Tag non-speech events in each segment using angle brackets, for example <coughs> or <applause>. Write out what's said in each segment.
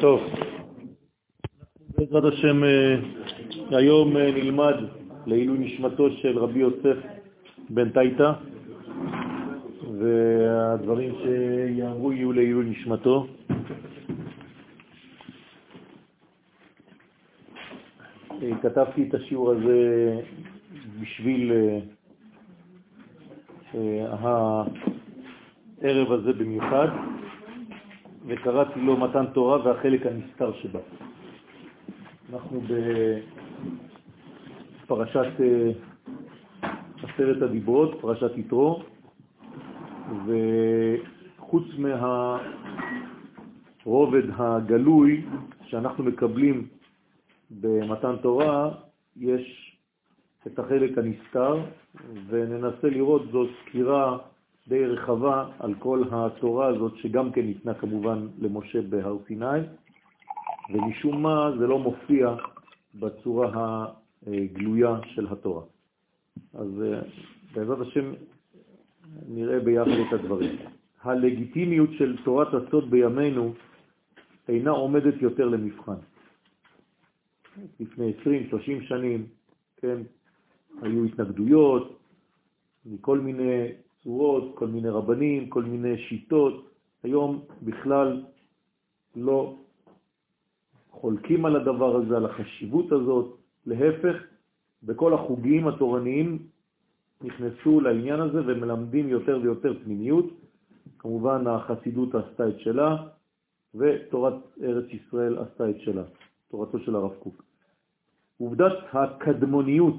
טוב, בעזרת השם אה, היום אה, נלמד לעילוי נשמתו של רבי יוסף בן טייטה והדברים שיאמרו יהיו לעילוי נשמתו. אה, כתבתי את השיעור הזה בשביל הערב הזה במיוחד, וקראתי לו מתן תורה והחלק הנסתר שבה. אנחנו בפרשת אה, עשרת הדיברות, פרשת יתרו, וחוץ מהרובד הגלוי שאנחנו מקבלים במתן תורה, יש את החלק הנסתר, וננסה לראות זאת סקירה די רחבה על כל התורה הזאת, שגם כן ניתנה כמובן למשה בהר סיני, ומשום מה זה לא מופיע בצורה הגלויה של התורה. אז אה, בעזרת השם נראה ביחד את הדברים. הלגיטימיות של תורת הסוד בימינו אינה עומדת יותר למבחן. לפני 20-30 שנים, כן, היו התנגדויות מכל מיני צורות, כל מיני רבנים, כל מיני שיטות. היום בכלל לא חולקים על הדבר הזה, על החשיבות הזאת. להפך, בכל החוגים התורניים נכנסו לעניין הזה ומלמדים יותר ויותר פנימיות. כמובן החסידות עשתה את שלה, ותורת ארץ ישראל עשתה את שלה, תורתו של הרב קוק. עובדת הקדמוניות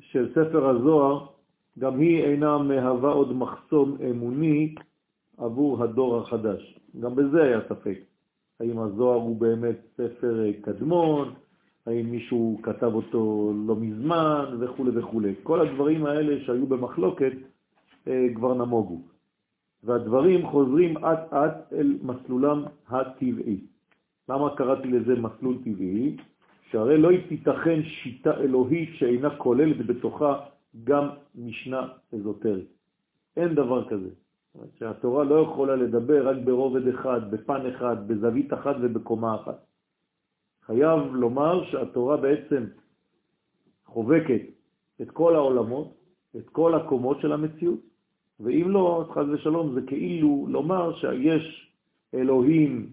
של ספר הזוהר גם היא אינה מהווה עוד מחסום אמוני עבור הדור החדש. גם בזה היה ספק. האם הזוהר הוא באמת ספר קדמון, האם מישהו כתב אותו לא מזמן וכו' וכו'. כל הדברים האלה שהיו במחלוקת אה, כבר נמוגו. והדברים חוזרים עד עד אל מסלולם הטבעי. למה קראתי לזה מסלול טבעי? שהרי לא תיתכן שיטה אלוהית שאינה כוללת בתוכה גם משנה אזוטרית. אין דבר כזה. שהתורה לא יכולה לדבר רק ברובד אחד, בפן אחד, בזווית אחת ובקומה אחת. חייב לומר שהתורה בעצם חובקת את כל העולמות, את כל הקומות של המציאות, ואם לא, חז ושלום, זה כאילו לומר שיש אלוהים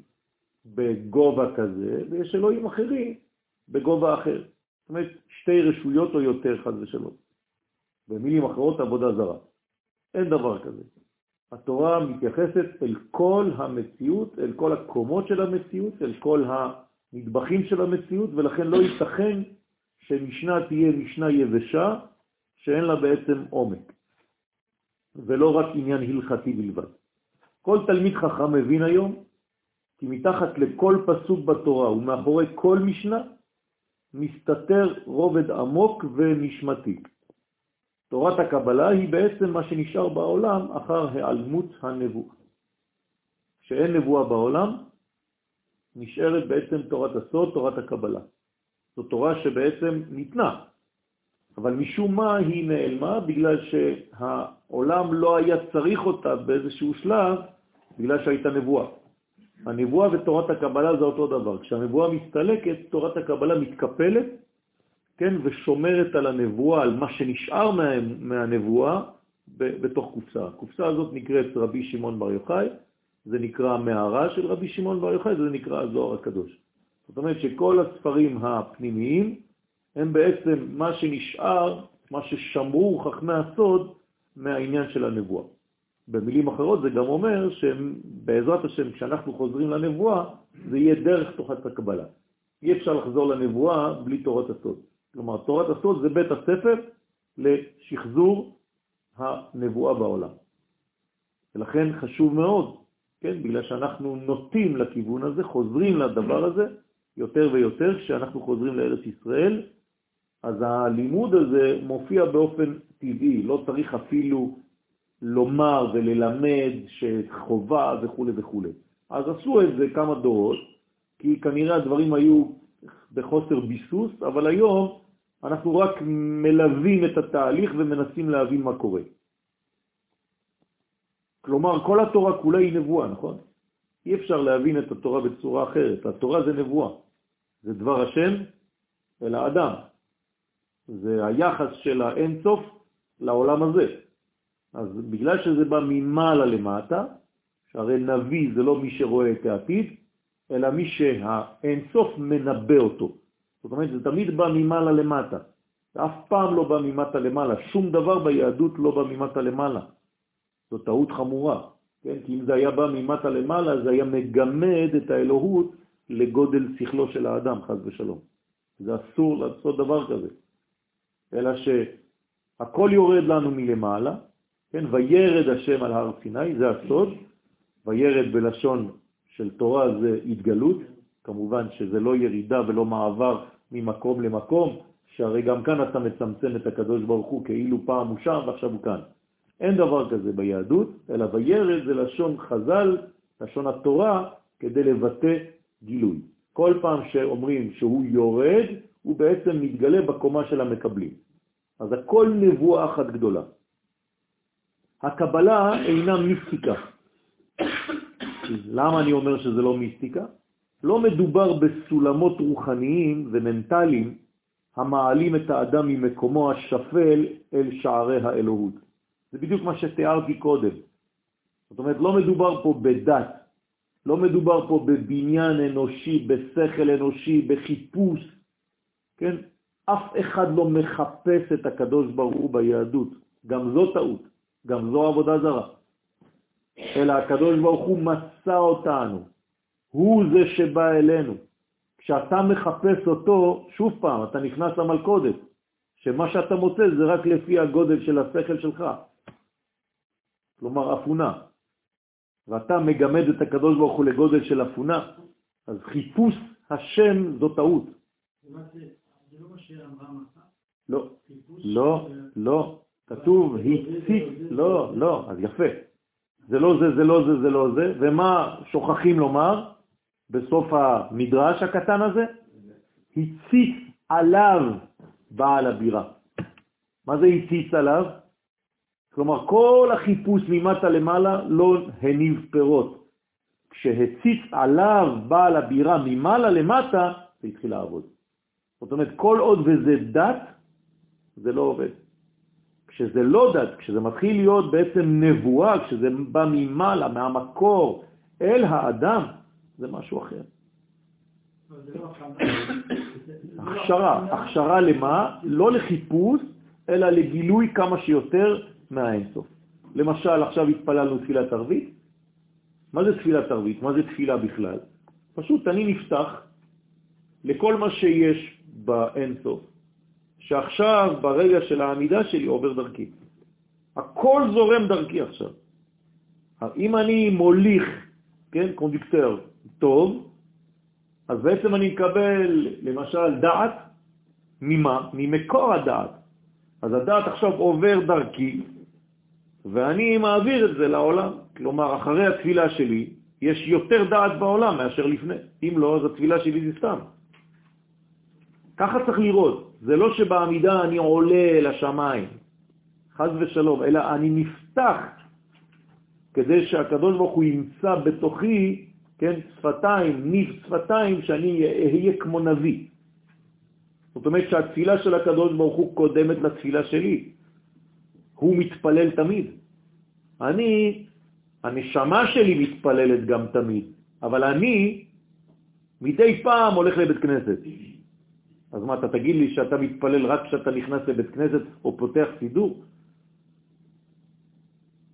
בגובה כזה, ויש אלוהים אחרים בגובה אחר. זאת אומרת, שתי רשויות או יותר, חז ושלום. במילים אחרות עבודה זרה. אין דבר כזה. התורה מתייחסת אל כל המציאות, אל כל הקומות של המציאות, אל כל הנדבכים של המציאות, ולכן לא ייתכן שמשנה תהיה משנה יבשה שאין לה בעצם עומק, ולא רק עניין הלכתי בלבד. כל תלמיד חכם מבין היום כי מתחת לכל פסוק בתורה ומאחורי כל משנה מסתתר רובד עמוק ונשמתי. תורת הקבלה היא בעצם מה שנשאר בעולם אחר העלמות הנבואה. כשאין נבואה בעולם, נשארת בעצם תורת הסוד, תורת הקבלה. זו תורה שבעצם ניתנה, אבל משום מה היא נעלמה בגלל שהעולם לא היה צריך אותה באיזשהו שלב בגלל שהייתה נבואה. הנבואה ותורת הקבלה זה אותו דבר. כשהנבואה מסתלקת, תורת הקבלה מתקפלת כן, ושומרת על הנבואה, על מה שנשאר מה, מהנבואה, בתוך קופסה. הקופסה הזאת נקראת רבי שמעון בר יוחאי, זה נקרא מערה של רבי שמעון בר יוחאי, זה נקרא הזוהר הקדוש. זאת אומרת שכל הספרים הפנימיים הם בעצם מה שנשאר, מה ששמרו חכמי הסוד מהעניין של הנבואה. במילים אחרות זה גם אומר שבעזרת השם, כשאנחנו חוזרים לנבואה, זה יהיה דרך תורת הקבלה. אי אפשר לחזור לנבואה בלי תורת הסוד. כלומר, תורת הסוד זה בית הספר לשחזור הנבואה בעולם. ולכן חשוב מאוד, כן, בגלל שאנחנו נוטים לכיוון הזה, חוזרים לדבר הזה יותר ויותר, כשאנחנו חוזרים לארץ ישראל, אז הלימוד הזה מופיע באופן טבעי, לא צריך אפילו לומר וללמד שחובה וכו' וכו'. אז עשו את זה כמה דורות, כי כנראה הדברים היו בחוסר ביסוס, אבל היום אנחנו רק מלווים את התהליך ומנסים להבין מה קורה. כלומר, כל התורה כולה היא נבואה, נכון? אי אפשר להבין את התורה בצורה אחרת. התורה זה נבואה, זה דבר השם אל האדם. זה היחס של האינסוף לעולם הזה. אז בגלל שזה בא ממעלה למטה, שהרי נביא זה לא מי שרואה את העתיד, אלא מי שהאינסוף מנבא אותו. זאת אומרת, זה תמיד בא ממעלה למטה. זה אף פעם לא בא ממטה למעלה. שום דבר ביהדות לא בא ממטה למעלה. זו טעות חמורה. כן? כי אם זה היה בא ממטה למעלה, זה היה מגמד את האלוהות לגודל שכלו של האדם, חז ושלום. זה אסור לעשות דבר כזה. אלא שהכל יורד לנו מלמעלה, כן? וירד השם על הר סיני, זה הסוד, וירד בלשון של תורה זה התגלות, כמובן שזה לא ירידה ולא מעבר ממקום למקום, שהרי גם כאן אתה מצמצם את הקדוש ברוך הוא כאילו פעם הוא שם ועכשיו הוא כאן. אין דבר כזה ביהדות, אלא וירד זה לשון חז"ל, לשון התורה, כדי לבטא גילוי. כל פעם שאומרים שהוא יורד, הוא בעצם מתגלה בקומה של המקבלים. אז הכל נבואה אחת גדולה. הקבלה אינה מיסטיקה. למה אני אומר שזה לא מיסטיקה? לא מדובר בסולמות רוחניים ומנטליים המעלים את האדם ממקומו השפל אל שערי האלוהות. זה בדיוק מה שתיארתי קודם. זאת אומרת, לא מדובר פה בדת, לא מדובר פה בבניין אנושי, בשכל אנושי, בחיפוש, כן? אף אחד לא מחפש את הקדוש ברוך הוא ביהדות. גם זו טעות, גם זו עבודה זרה. אלא הקדוש ברוך הוא מצא אותנו. הוא זה שבא אלינו. כשאתה מחפש אותו, שוב פעם, אתה נכנס למלכודת, שמה שאתה מוצא זה רק לפי הגודל של השכל שלך. כלומר אפונה. ואתה מגמד את הקדוש ברוך הוא לגודל של אפונה, אז חיפוש השם זו טעות. זה לא מה שהרמב"ם עשה? לא, לא, לא, כתוב הציץ, לא, לא, אז יפה. זה לא זה, זה לא זה, זה לא זה, ומה שוכחים לומר בסוף המדרש הקטן הזה? הציץ עליו בעל הבירה. מה זה הציץ עליו? כלומר, כל החיפוש ממטה למעלה לא הניב פירות. כשהציץ עליו בעל הבירה ממעלה למטה, זה התחיל לעבוד. זאת אומרת, כל עוד וזה דת, זה לא עובד. כשזה לא דת, כשזה מתחיל להיות בעצם נבואה, כשזה בא ממעלה, מהמקור, אל האדם, זה משהו אחר. הכשרה, הכשרה למה? לא לחיפוש, אלא לגילוי כמה שיותר מהאינסוף. למשל, עכשיו התפללנו תפילת ערבית. מה זה תפילת ערבית? מה זה תפילה בכלל? פשוט אני נפתח לכל מה שיש באינסוף, שעכשיו ברגע של העמידה שלי עובר דרכי. הכל זורם דרכי עכשיו. אם אני מוליך, כן, קונדיקטר טוב, אז בעצם אני מקבל למשל דעת, ממה? ממקור הדעת. אז הדעת עכשיו עובר דרכי, ואני מעביר את זה לעולם. כלומר, אחרי התפילה שלי, יש יותר דעת בעולם מאשר לפני. אם לא, אז התפילה שלי זה סתם. ככה צריך לראות. זה לא שבעמידה אני עולה לשמיים, חז ושלום, אלא אני נפתח כדי שהקדוש ברוך הוא ימצא בתוכי, כן, שפתיים, ניב שפתיים, שאני אהיה כמו נביא. זאת אומרת שהתפילה של הקדוש ברוך הוא קודמת לתפילה שלי. הוא מתפלל תמיד. אני, הנשמה שלי מתפללת גם תמיד, אבל אני מדי פעם הולך לבית כנסת. אז מה, אתה תגיד לי שאתה מתפלל רק כשאתה נכנס לבית כנסת או פותח סידור?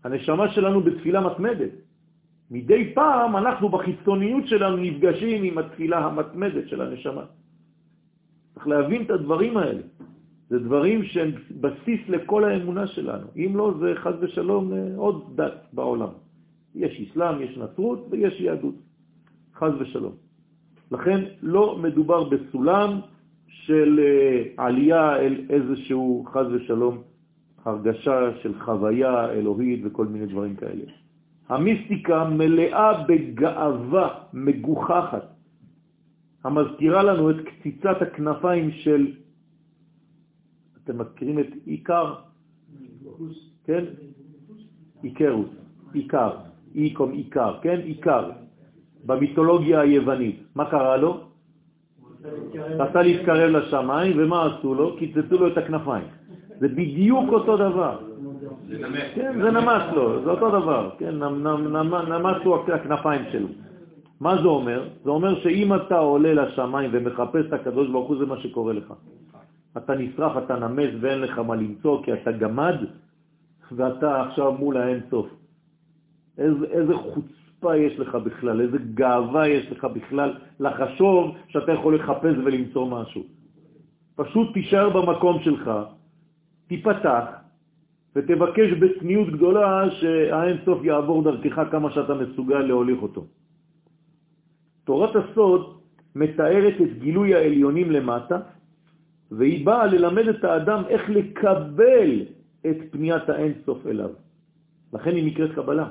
הנשמה שלנו בתפילה מתמדת. מדי פעם אנחנו בחיצוניות שלנו נפגשים עם התפילה המתמדת של הנשמה. צריך להבין את הדברים האלה. זה דברים שהם בסיס לכל האמונה שלנו. אם לא, זה חז ושלום אה, עוד דת בעולם. יש אסלאם, יש נצרות ויש יהדות. חז ושלום. לכן לא מדובר בסולם של אה, עלייה אל איזשהו חז ושלום הרגשה של חוויה אלוהית וכל מיני דברים כאלה. המיסטיקה מלאה בגאווה מגוחכת, המזכירה לנו את קציצת הכנפיים של אתם מכירים את עיקר? כן? עיקרוס, עיקר, איקום עיקר, כן? עיקר. במיתולוגיה היוונית. מה קרה לו? רצה להתקרב לשמיים, ומה עשו לו? קיצצו לו את הכנפיים. זה בדיוק אותו דבר. זה נמס. כן, זה נמס לו, זה אותו דבר. כן, נמס לו הכנפיים שלו. מה זה אומר? זה אומר שאם אתה עולה לשמיים ומחפש את הקדוש ברוך הוא, זה מה שקורה לך. אתה נשרף, אתה נמס ואין לך מה למצוא, כי אתה גמד, ואתה עכשיו מול האין סוף. איזה, איזה חוצפה יש לך בכלל, איזה גאווה יש לך בכלל לחשוב שאתה יכול לחפש ולמצוא משהו. פשוט תישאר במקום שלך, תיפתח, ותבקש בצניעות גדולה שהאין סוף יעבור דרכך כמה שאתה מסוגל להוליך אותו. תורת הסוד מתארת את גילוי העליונים למטה, והיא באה ללמד את האדם איך לקבל את פניית האין סוף אליו. לכן היא נקראת קבלה.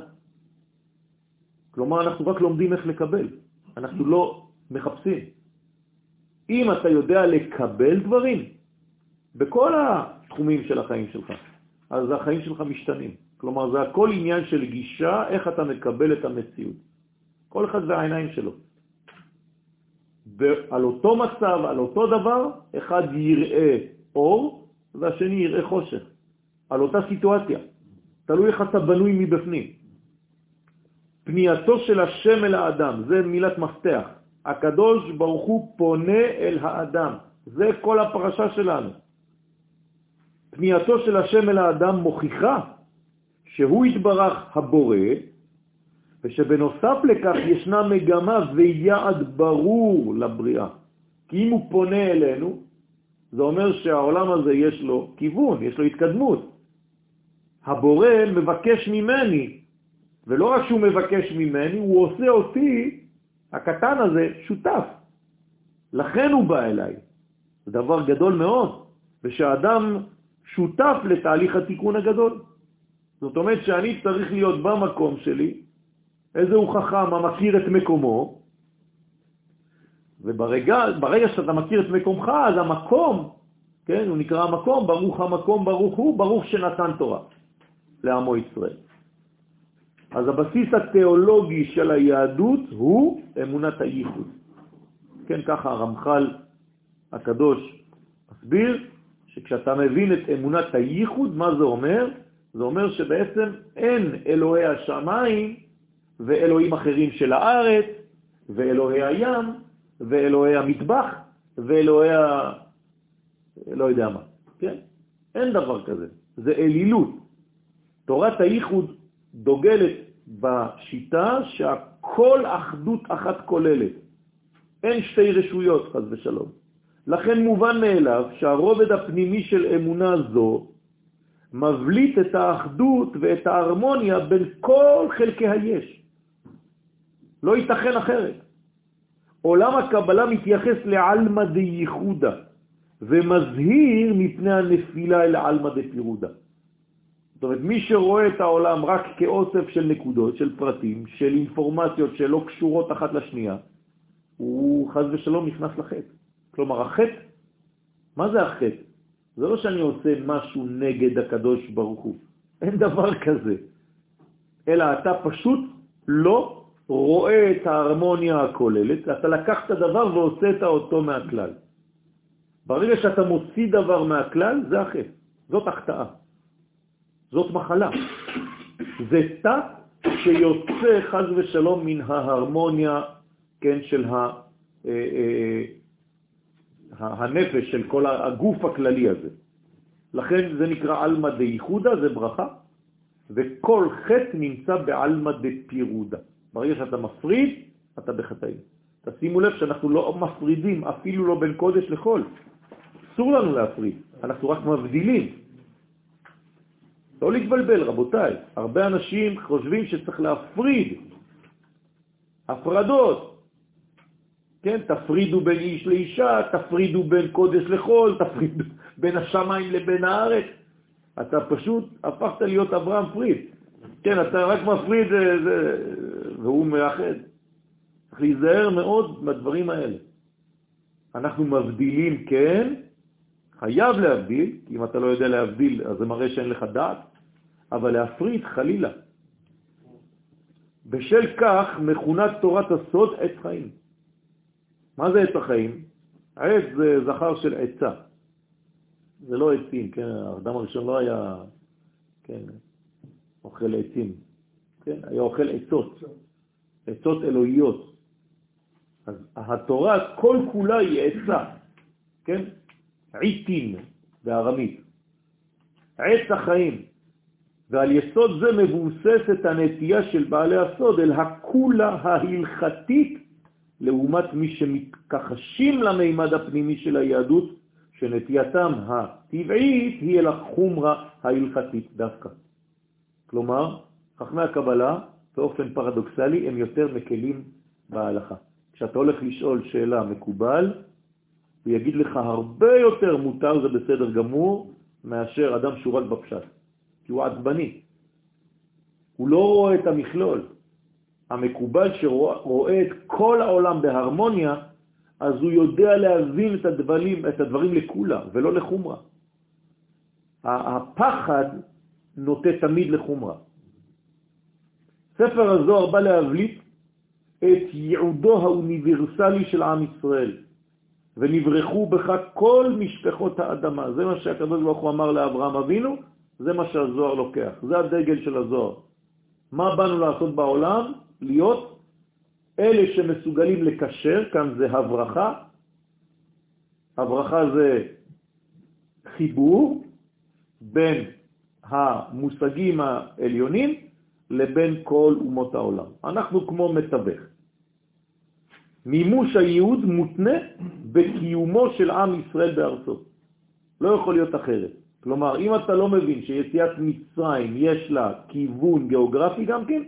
כלומר, אנחנו רק לומדים איך לקבל, אנחנו לא מחפשים. אם אתה יודע לקבל דברים, בכל התחומים של החיים שלך, אז החיים שלך משתנים. כלומר, זה הכל עניין של גישה, איך אתה מקבל את המציאות. כל אחד והעיניים שלו. ועל אותו מצב, על אותו דבר, אחד יראה אור והשני יראה חושך. על אותה סיטואציה. תלוי איך אתה בנוי מבפנים. פנייתו של השם אל האדם, זה מילת מפתח. הקדוש ברוך הוא פונה אל האדם. זה כל הפרשה שלנו. פנייתו של השם אל האדם מוכיחה שהוא התברך הבורא, ושבנוסף לכך ישנה מגמה ויעד ברור לבריאה. כי אם הוא פונה אלינו, זה אומר שהעולם הזה יש לו כיוון, יש לו התקדמות. הבורא מבקש ממני, ולא רק שהוא מבקש ממני, הוא עושה אותי, הקטן הזה, שותף. לכן הוא בא אליי. זה דבר גדול מאוד, ושאדם שותף לתהליך התיקון הגדול. זאת אומרת שאני צריך להיות במקום שלי, איזה הוא חכם המכיר את מקומו, וברגע שאתה מכיר את מקומך, אז המקום, כן, הוא נקרא המקום, ברוך המקום, ברוך הוא, ברוך שנתן תורה לעמו ישראל. אז הבסיס התיאולוגי של היהדות הוא אמונת הייחוד. כן, ככה הרמח"ל הקדוש מסביר שכשאתה מבין את אמונת הייחוד, מה זה אומר? זה אומר שבעצם אין אלוהי השמיים ואלוהים אחרים של הארץ, ואלוהי הים, ואלוהי המטבח, ואלוהי ה... לא יודע מה, כן? אין דבר כזה, זה אלילות. תורת הייחוד דוגלת בשיטה שהכל אחדות אחת כוללת. אין שתי רשויות, חז ושלום. לכן מובן מאליו שהרובד הפנימי של אמונה זו מבליט את האחדות ואת ההרמוניה בין כל חלקי היש. לא ייתכן אחרת. עולם הקבלה מתייחס לעלמא דייחודה ומזהיר מפני הנפילה אל עלמא דפירודה. זאת אומרת, מי שרואה את העולם רק כאוסף של נקודות, של פרטים, של אינפורמציות שלא קשורות אחת לשנייה, הוא חז ושלום נכנס לחטא. כלומר, החטא, מה זה החטא? זה לא שאני עושה משהו נגד הקדוש ברוך הוא, אין דבר כזה, אלא אתה פשוט לא רואה את ההרמוניה הכוללת, אתה לקח את הדבר והוצאת אותו מהכלל. ברגע שאתה מוציא דבר מהכלל, זה החטא, זאת החטאה, זאת מחלה. זה תא שיוצא חז ושלום מן ההרמוניה, כן, של ה, אה, אה, הנפש, של כל הגוף הכללי הזה. לכן זה נקרא אלמא דייחודה, זה ברכה, וכל חטא נמצא באלמא דפירודה. ברגע שאתה מפריד, אתה בחטאים. תשימו לב שאנחנו לא מפרידים, אפילו לא בין קודש לחול. אסור לנו להפריד, אנחנו רק מבדילים. לא להתבלבל, רבותיי. הרבה אנשים חושבים שצריך להפריד. הפרדות. כן, תפרידו בין איש לאישה, תפרידו בין קודש לחול, <laughs> תפרידו בין השמיים לבין הארץ. אתה פשוט הפכת להיות אברהם פריד. כן, אתה רק מפריד, זה, זה, והוא מאחד. צריך להיזהר מאוד בדברים האלה. אנחנו מבדילים, כן, חייב להבדיל, כי אם אתה לא יודע להבדיל, אז זה מראה שאין לך דעת, אבל להפריד חלילה. בשל כך מכונה תורת הסוד עץ חיים. מה זה עץ החיים? העץ זה זכר של עצה. זה לא עצים, כן? האדם הראשון לא היה, כן, אוכל עצים, כן? היה אוכל עצות, עצות אלוהיות. אז התורה כל כולה היא עצה, כן? עיתין בארמית. עץ החיים. ועל יסוד זה מבוססת הנטייה של בעלי הסוד אל הכולה ההלכתית לעומת מי שמתכחשים למימד הפנימי של היהדות, שנטייתם הטבעית היא אל החומרה ההלכתית דווקא. כלומר, חכמי הקבלה, באופן פרדוקסלי, הם יותר מקלים בהלכה. כשאתה הולך לשאול שאלה מקובל, הוא יגיד לך הרבה יותר מותר, זה בסדר גמור, מאשר אדם שהוא רק בפשט, כי הוא עצבני. הוא לא רואה את המכלול. המקובל שרואה את כל העולם בהרמוניה, אז הוא יודע להבין את הדברים, את הדברים לכולה ולא לחומרה. הפחד נוטה תמיד לחומרה. ספר הזוהר בא להבליט את ייעודו האוניברסלי של עם ישראל, ונברחו בך כל משפחות האדמה. זה מה שהקדוש ברוך הוא אמר לאברהם אבינו, זה מה שהזוהר לוקח, זה הדגל של הזוהר. מה באנו לעשות בעולם? להיות אלה שמסוגלים לקשר, כאן זה הברכה, הברכה זה חיבור בין המושגים העליונים לבין כל אומות העולם. אנחנו כמו מתווך. מימוש הייעוד מותנה בקיומו של עם ישראל בארצו. לא יכול להיות אחרת. כלומר, אם אתה לא מבין שיציאת מצרים יש לה כיוון גיאוגרפי גם כן,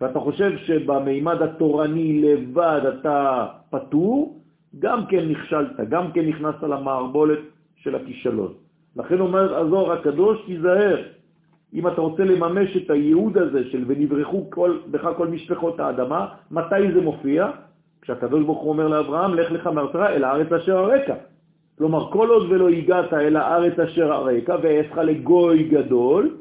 ואתה חושב שבמימד התורני לבד אתה פטור, גם כן נכשלת, גם כן נכנסת למערבולת של הכישלון. לכן אומר הזוהר הקדוש, תיזהר, אם אתה רוצה לממש את הייעוד הזה של ונברחו כל, בך כל משפחות האדמה, מתי זה מופיע? כשהקדוש ברוך הוא אומר לאברהם, לך לך מארצך אל הארץ אשר הרקע. כלומר, כל עוד ולא הגעת אל הארץ אשר הרקע ואעשך לגוי גדול,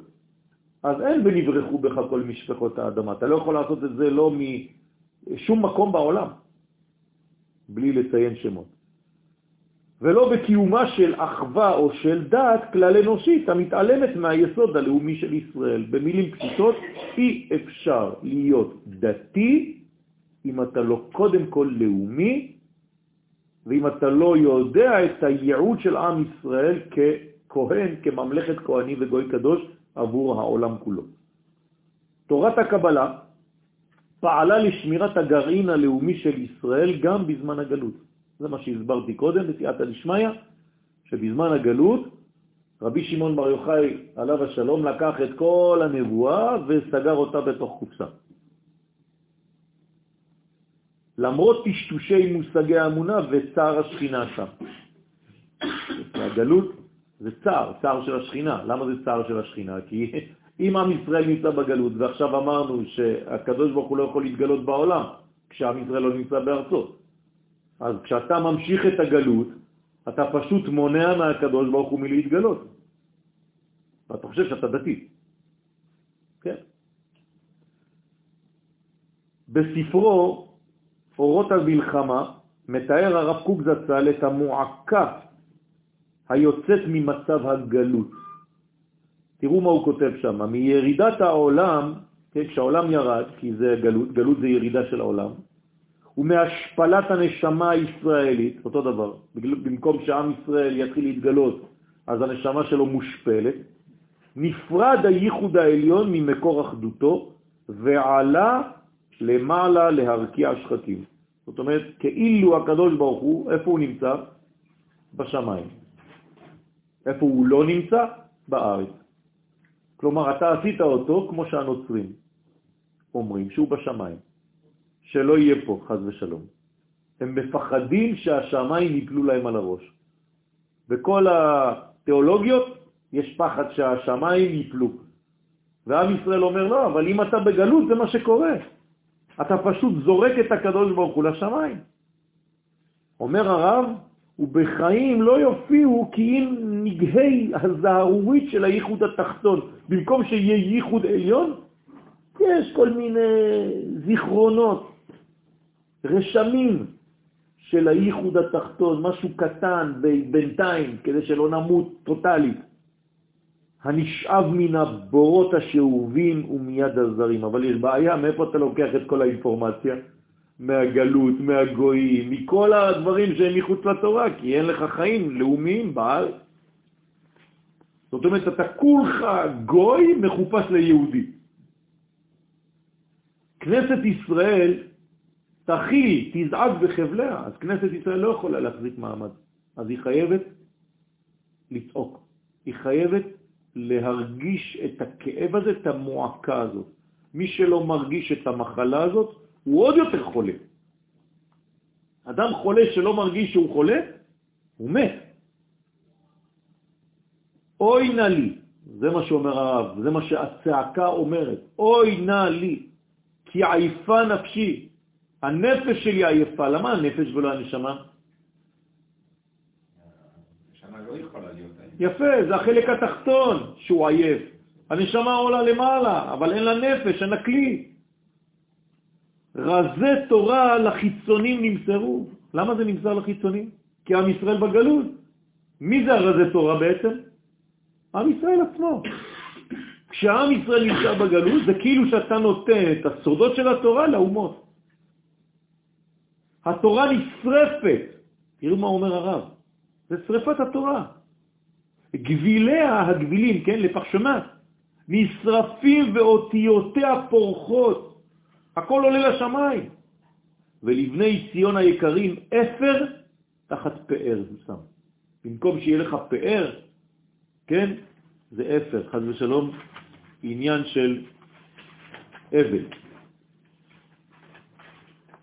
אז אין ונברחו בך כל משפחות האדמה. אתה לא יכול לעשות את זה לא משום מקום בעולם, בלי לציין שמות. ולא בקיומה של אחווה או של דת כלל אנושית המתעלמת מהיסוד הלאומי של ישראל. במילים פשוטות, אי אפשר להיות דתי אם אתה לא קודם כל לאומי, ואם אתה לא יודע את הייעוד של עם ישראל ככהן, כממלכת כהנים וגוי קדוש, עבור העולם כולו. תורת הקבלה פעלה לשמירת הגרעין הלאומי של ישראל גם בזמן הגלות. זה מה שהסברתי קודם בסייעתא דשמיא, שבזמן הגלות רבי שמעון בר יוחאי עליו השלום לקח את כל הנבואה וסגר אותה בתוך קופסה. למרות טשטושי מושגי האמונה וצער השכינה שם. <coughs> הגלות זה צער, צער של השכינה. למה זה צער של השכינה? כי אם עם ישראל נמצא בגלות, ועכשיו אמרנו שהקדוש ברוך הוא לא יכול להתגלות בעולם, כשעם ישראל לא נמצא בארצות. אז כשאתה ממשיך את הגלות, אתה פשוט מונע מהקדוש ברוך הוא מלהתגלות. ואתה חושב שאתה דתי. כן. בספרו אורות המלחמה מתאר הרב קוק זצ"ל את המועקה היוצאת ממצב הגלות. תראו מה הוא כותב שם, מירידת העולם, כן, כשהעולם ירד, כי זה גלות, גלות זה ירידה של העולם, ומהשפלת הנשמה הישראלית, אותו דבר, במקום שעם ישראל יתחיל להתגלות, אז הנשמה שלו מושפלת, נפרד הייחוד העליון ממקור אחדותו, ועלה למעלה להרקיע שחקים. זאת אומרת, כאילו הקדוש ברוך הוא, איפה הוא נמצא? בשמיים. איפה הוא לא נמצא? בארץ. כלומר, אתה עשית אותו כמו שהנוצרים אומרים, שהוא בשמיים. שלא יהיה פה, חז ושלום. הם מפחדים שהשמיים ייפלו להם על הראש. בכל התיאולוגיות יש פחד שהשמיים ייפלו. ועם ישראל אומר, לא, אבל אם אתה בגלות זה מה שקורה. אתה פשוט זורק את הקדוש ברוך הוא לשמיים. אומר הרב, ובחיים לא יופיעו כי אם נגהי הזהרורית של הייחוד התחתון. במקום שיהיה ייחוד עליון, יש כל מיני זיכרונות, רשמים של הייחוד התחתון, משהו קטן בינתיים, כדי שלא נמות טוטלית. הנשאב מן הבורות השאובים ומיד הזרים. אבל יש בעיה, מאיפה אתה לוקח את כל האינפורמציה? מהגלות, מהגויים, מכל הדברים שהם מחוץ לתורה, כי אין לך חיים לאומיים בארץ. זאת אומרת, אתה כולך גוי מחופש ליהודי. כנסת ישראל תכיל, תזעק בחבליה, אז כנסת ישראל לא יכולה להחזיק מעמד. אז היא חייבת לצעוק. היא חייבת להרגיש את הכאב הזה, את המועקה הזאת. מי שלא מרגיש את המחלה הזאת, הוא עוד יותר חולה. אדם חולה שלא מרגיש שהוא חולה, הוא מת. אוי נא לי, זה מה שאומר הרב, זה מה שהצעקה אומרת, אוי נא לי, כי עייפה נפשי, הנפש שלי עייפה. למה הנפש ולא הנשמה? לא יפה, זה החלק התחתון שהוא עייף. הנשמה עולה למעלה, אבל אין לה נפש, אין לה כלי. רזי תורה לחיצונים נמסרו. למה זה נמסר לחיצונים? כי עם ישראל בגלות. מי זה הרזי תורה בעצם? עם ישראל עצמו. כשעם ישראל נמצא בגלות, זה כאילו שאתה נותן את הסודות של התורה לאומות. התורה נשרפת. תראו מה אומר הרב. זה שרפת התורה. גביליה, הגבילים, כן, לפחשמת, נשרפים ואותיותיה פורחות. הכל עולה לשמיים. ולבני ציון היקרים, אפר תחת פאר זה שם. במקום שיהיה לך פאר, כן, זה אפר, חז ושלום, עניין של אבל.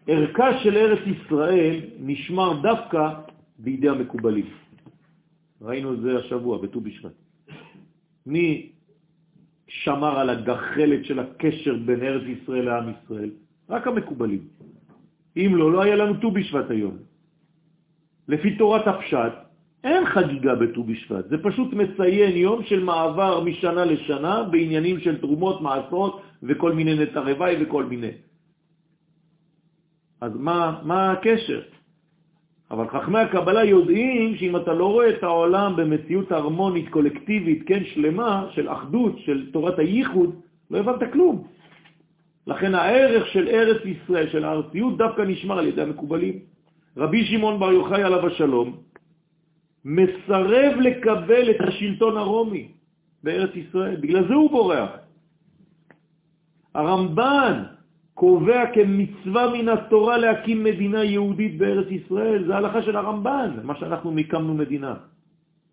ערכה של ארץ ישראל נשמר דווקא בידי המקובלים. ראינו את זה השבוע, בט"ו בשבט. מי שמר על הגחלת של הקשר בין ארץ ישראל לעם ישראל? רק המקובלים. אם לא, לא היה לנו ט"ו בשבט היום. לפי תורת הפשט, אין חגיגה בט"ו בשבט, זה פשוט מציין יום של מעבר משנה לשנה בעניינים של תרומות, מעשרות וכל מיני נתרבי וכל מיני. אז מה, מה הקשר? אבל חכמי הקבלה יודעים שאם אתה לא רואה את העולם במציאות הרמונית, קולקטיבית, כן, שלמה, של אחדות, של תורת הייחוד, לא הבנת כלום. לכן הערך של ארץ ישראל, של הארציות, דווקא נשמר על ידי המקובלים. רבי שמעון בר יוחאי עליו השלום מסרב לקבל את השלטון הרומי בארץ ישראל, בגלל זה הוא בורח. הרמב"ן קובע כמצווה מן התורה להקים מדינה יהודית בארץ ישראל. זה ההלכה של הרמב"ן, מה שאנחנו מקמנו מדינה.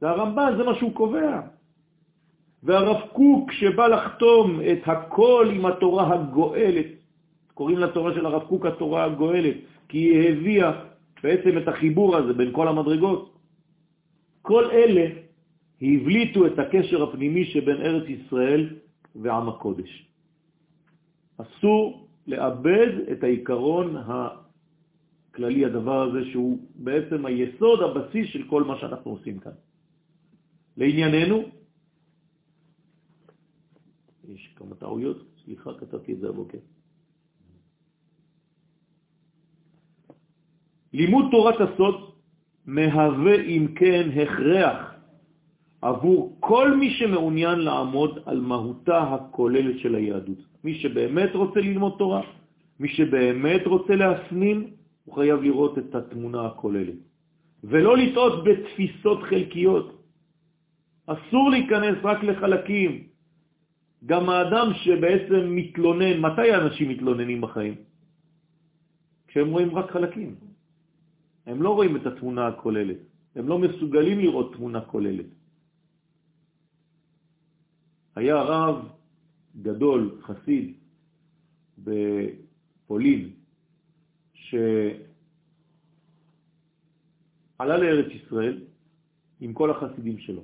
זה הרמב"ן, זה מה שהוא קובע. והרב קוק שבא לחתום את הכל עם התורה הגואלת, קוראים לתורה של הרב קוק התורה הגואלת, כי היא הביאה בעצם את החיבור הזה בין כל המדרגות. כל אלה הבליטו את הקשר הפנימי שבין ארץ ישראל ועם הקודש. אסור לאבד את העיקרון הכללי, הדבר הזה שהוא בעצם היסוד, הבסיס של כל מה שאנחנו עושים כאן. לענייננו, יש כמה טעויות, סליחה, כתבתי את זה הבוקר. לימוד תורת הסוד מהווה אם כן הכרח עבור כל מי שמעוניין לעמוד על מהותה הכוללת של היהדות. מי שבאמת רוצה ללמוד תורה, מי שבאמת רוצה להפנים, הוא חייב לראות את התמונה הכוללת. ולא לטעות בתפיסות חלקיות. אסור להיכנס רק לחלקים. גם האדם שבעצם מתלונן, מתי האנשים מתלוננים בחיים? כשהם רואים רק חלקים. הם לא רואים את התמונה הכוללת. הם לא מסוגלים לראות תמונה כוללת. היה רב גדול, חסיד, בפולין, שעלה לארץ ישראל עם כל החסידים שלו.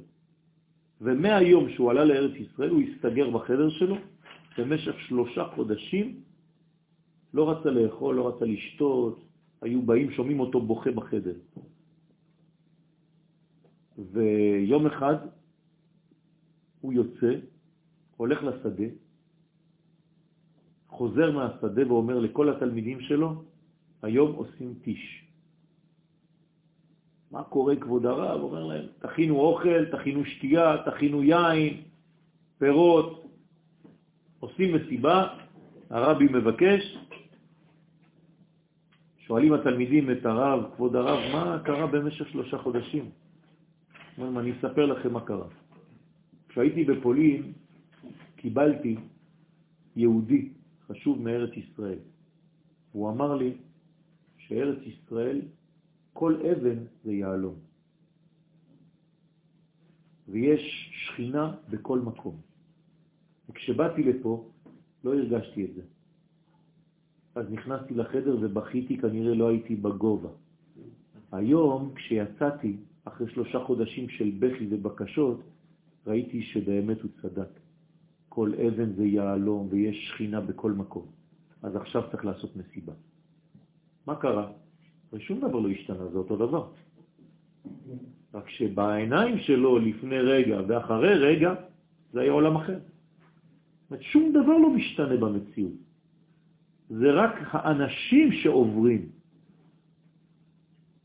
ומהיום שהוא עלה לארץ ישראל הוא הסתגר בחדר שלו במשך שלושה חודשים, לא רצה לאכול, לא רצה לשתות, היו באים, שומעים אותו בוכה בחדר. ויום אחד הוא יוצא, הולך לשדה, חוזר מהשדה ואומר לכל התלמידים שלו, היום עושים טיש. מה קורה כבוד הרב? אומר להם, תכינו אוכל, תכינו שתייה, תכינו יין, פירות, עושים מסיבה, הרבי מבקש, שואלים התלמידים את הרב, כבוד הרב, מה קרה במשך שלושה חודשים? אומרים, אני אספר לכם מה קרה. כשהייתי בפולין, קיבלתי יהודי חשוב מארץ ישראל. הוא אמר לי שארץ ישראל, כל אבן זה יעלום. ויש שכינה בכל מקום. וכשבאתי לפה, לא הרגשתי את זה. אז נכנסתי לחדר ובכיתי, כנראה לא הייתי בגובה. היום, כשיצאתי, אחרי שלושה חודשים של בכי ובקשות, ראיתי שבאמת הוא צדק. כל אבן זה יעלום ויש שכינה בכל מקום. אז עכשיו צריך לעשות מסיבה. מה קרה? ושום דבר לא השתנה, זה אותו דבר. רק שבעיניים שלו לפני רגע ואחרי רגע, זה היה עולם אחר. זאת שום דבר לא משתנה במציאות. זה רק האנשים שעוברים.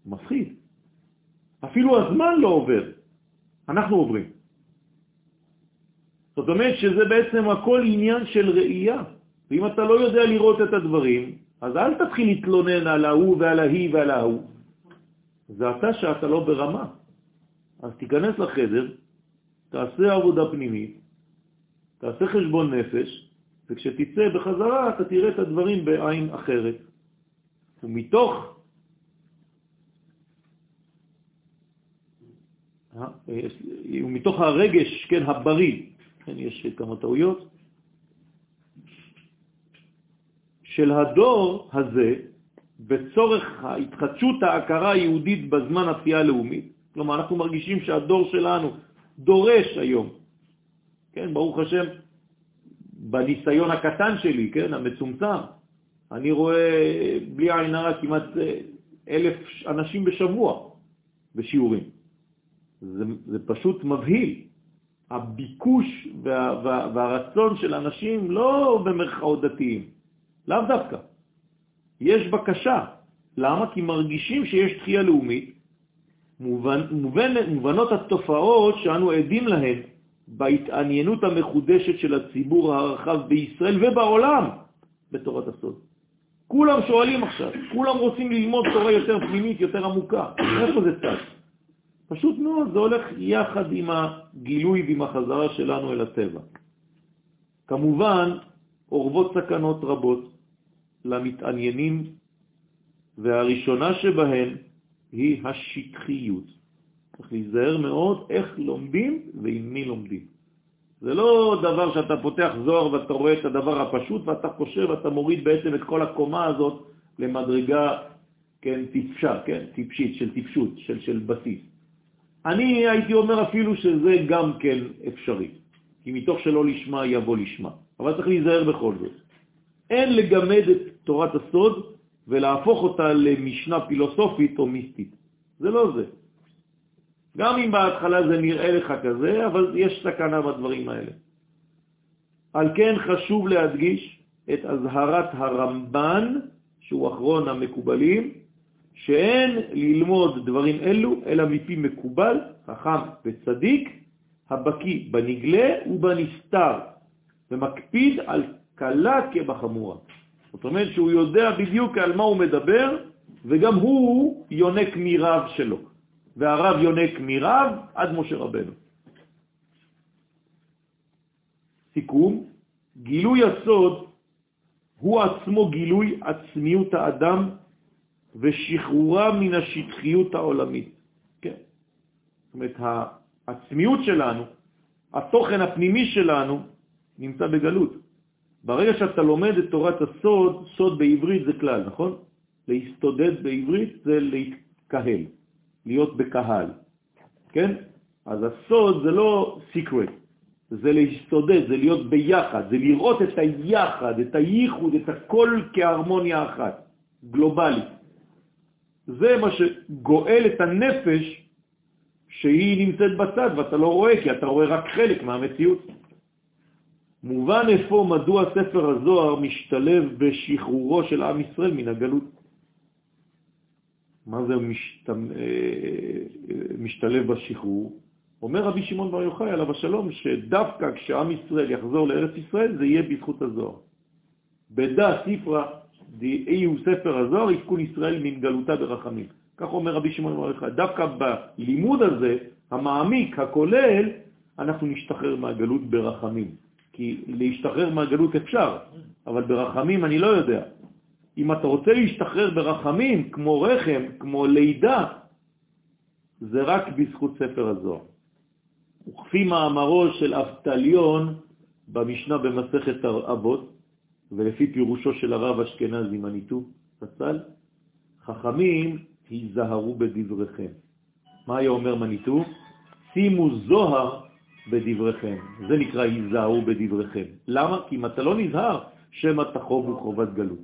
מפחיד. אפילו הזמן לא עובר, אנחנו עוברים. זאת אומרת שזה בעצם הכל עניין של ראייה. ואם אתה לא יודע לראות את הדברים, אז אל תתחיל להתלונן על ההוא ועל ההיא ועל ההוא. זה אתה שאתה לא ברמה. אז תיכנס לחדר, תעשה עבודה פנימית, תעשה חשבון נפש, וכשתצא בחזרה אתה תראה את הדברים בעין אחרת. ומתוך אה, ומתוך הרגש, כן, הבריא, כן, יש כמה טעויות, של הדור הזה, בצורך ההתחדשות ההכרה היהודית בזמן התחייה הלאומית, כלומר אנחנו מרגישים שהדור שלנו דורש היום, כן, ברוך השם, בניסיון הקטן שלי, כן, המצומצם, אני רואה בלי עין הרע כמעט אה, אלף אנשים בשבוע בשיעורים. זה, זה פשוט מבהיל. הביקוש וה, וה, והרצון של אנשים לא במרכאות דתיים, לאו דווקא. יש בקשה. למה? כי מרגישים שיש תחייה לאומית, מובנ, מובנ, מובנות התופעות שאנו עדים להן בהתעניינות המחודשת של הציבור הרחב בישראל ובעולם בתורת הסוד. כולם שואלים עכשיו, כולם רוצים ללמוד תורה יותר פנימית, יותר עמוקה. איפה זה צד? פשוט מאוד, זה הולך יחד עם הגילוי ועם החזרה שלנו אל הטבע. כמובן, אורבות סכנות רבות למתעניינים, והראשונה שבהן היא השטחיות. צריך להיזהר מאוד איך לומדים ועם מי לומדים. זה לא דבר שאתה פותח זוהר ואתה רואה את הדבר הפשוט ואתה חושב ואתה מוריד בעצם את כל הקומה הזאת למדרגה, כן, טיפשה, כן, טיפשית, של טיפשות, של, של בסיס. אני הייתי אומר אפילו שזה גם כן אפשרי, כי מתוך שלא לשמה יבוא לשמה, אבל צריך להיזהר בכל זאת. אין לגמד את תורת הסוד ולהפוך אותה למשנה פילוסופית או מיסטית. זה לא זה. גם אם בהתחלה זה נראה לך כזה, אבל יש סכנה בדברים האלה. על כן חשוב להדגיש את הזהרת הרמב"ן, שהוא אחרון המקובלים, שאין ללמוד דברים אלו אלא מפי מקובל, חכם וצדיק, הבקי בנגלה ובנסתר, ומקפיד על קלה כבחמורה. זאת אומרת שהוא יודע בדיוק על מה הוא מדבר, וגם הוא יונק מרב שלו. והרב יונק מרב עד משה רבנו. סיכום, גילוי הסוד הוא עצמו גילוי עצמיות האדם ושחרורה מן השטחיות העולמית. כן. זאת אומרת, העצמיות שלנו, התוכן הפנימי שלנו, נמצא בגלות. ברגע שאתה לומד את תורת הסוד, סוד בעברית זה כלל, נכון? להסתודד בעברית זה להתקהל, להיות בקהל, כן? אז הסוד זה לא secret, זה להסתודד, זה להיות ביחד, זה לראות את היחד, את הייחוד, את הכל כהרמוניה אחת, גלובלית. זה מה שגואל את הנפש שהיא נמצאת בצד ואתה לא רואה, כי אתה רואה רק חלק מהמציאות. מובן איפה מדוע ספר הזוהר משתלב בשחרורו של עם ישראל מן הגלות. מה זה משת... אה, משתלב בשחרור? אומר רבי שמעון בר יוחאי עליו השלום שדווקא כשעם ישראל יחזור לארץ ישראל זה יהיה בזכות הזוהר. בדה ספרה דאי ספר הזוהר יפקון ישראל מן גלותה ברחמים. כך אומר רבי שמעון יוחאי. דווקא בלימוד הזה, המעמיק, הכולל, אנחנו נשתחרר מהגלות ברחמים. כי להשתחרר מהגלות אפשר, אבל ברחמים אני לא יודע. אם אתה רוצה להשתחרר ברחמים, כמו רחם, כמו לידה, זה רק בזכות ספר הזוהר. וכפי מאמרו של אבטליון במשנה במסכת אבות, ולפי פירושו של הרב אשכנזי מניטו, פסל, חכמים היזהרו בדבריכם. מה היה אומר מניטו? שימו זוהר בדבריכם. זה נקרא היזהרו בדבריכם. למה? כי אם אתה לא נזהר, שמא תחובו חובת גלות.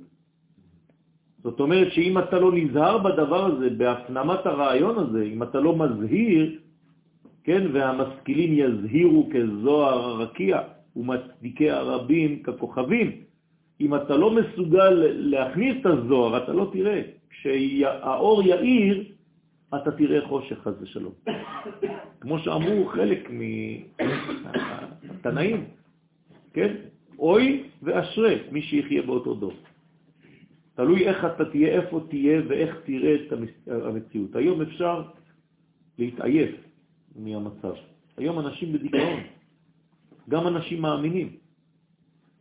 זאת אומרת שאם אתה לא נזהר בדבר הזה, בהפנמת הרעיון הזה, אם אתה לא מזהיר, כן, והמשכילים יזהירו כזוהר הרקיע ומצדיקי הרבים ככוכבים, אם אתה לא מסוגל להכניס את הזוהר, אתה לא תראה. כשהאור יאיר, אתה תראה חושך, חס ושלום. <coughs> כמו שאמרו חלק מהתנאים, <coughs> כן? אוי ואשרי מי שיחיה באותו דור. תלוי איך אתה תהיה, איפה תהיה ואיך תראה את המציאות. היום אפשר להתעייף מהמצב. היום אנשים בדיכאון, גם אנשים מאמינים.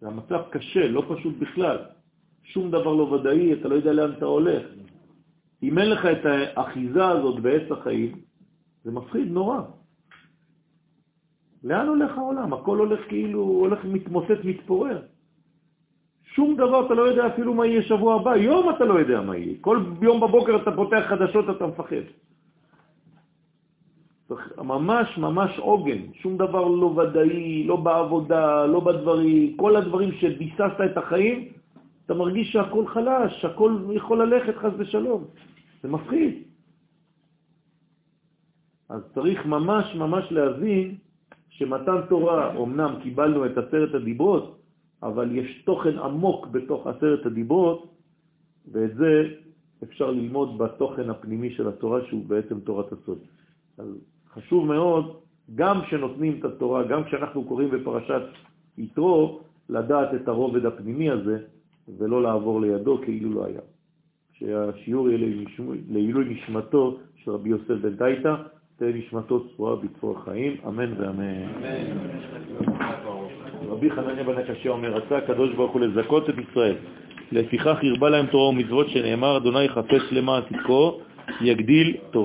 זה המצב קשה, לא פשוט בכלל. שום דבר לא ודאי, אתה לא יודע לאן אתה הולך. אם אין לך את האחיזה הזאת בעץ החיים, זה מפחיד נורא. לאן הולך העולם? הכל הולך כאילו, הולך מתמוסס, מתפורר. שום דבר אתה לא יודע אפילו מה יהיה שבוע הבא, יום אתה לא יודע מה יהיה. כל יום בבוקר אתה פותח חדשות, אתה מפחד. ממש ממש עוגן, שום דבר לא ודאי, לא בעבודה, לא בדברים, כל הדברים שביססת את החיים, אתה מרגיש שהכל חלש, שהכל יכול ללכת חס ושלום. זה מפחיד. אז צריך ממש ממש להבין שמתן תורה, אמנם קיבלנו את עשרת הדיברות, אבל יש תוכן עמוק בתוך עשרת הדיברות, ואת זה אפשר ללמוד בתוכן הפנימי של התורה, שהוא בעצם תורת הסוד. אז חשוב מאוד, גם כשנותנים את התורה, גם כשאנחנו קוראים בפרשת יתרו, לדעת את הרובד הפנימי הזה, ולא לעבור לידו כאילו לא היה. שהשיעור יהיה לעילוי נשמתו של רבי יוסף בן דייטה, תהיה נשמתו צפועה בתפור החיים, אמן ואמן. רבי חנניה בן הקשה אומר, רצה הקדוש ברוך הוא לזכות את ישראל. לפיכך הרבה להם תורה ומצוות שנאמר, אדוני חפש למען תתקו, יגדיל תורה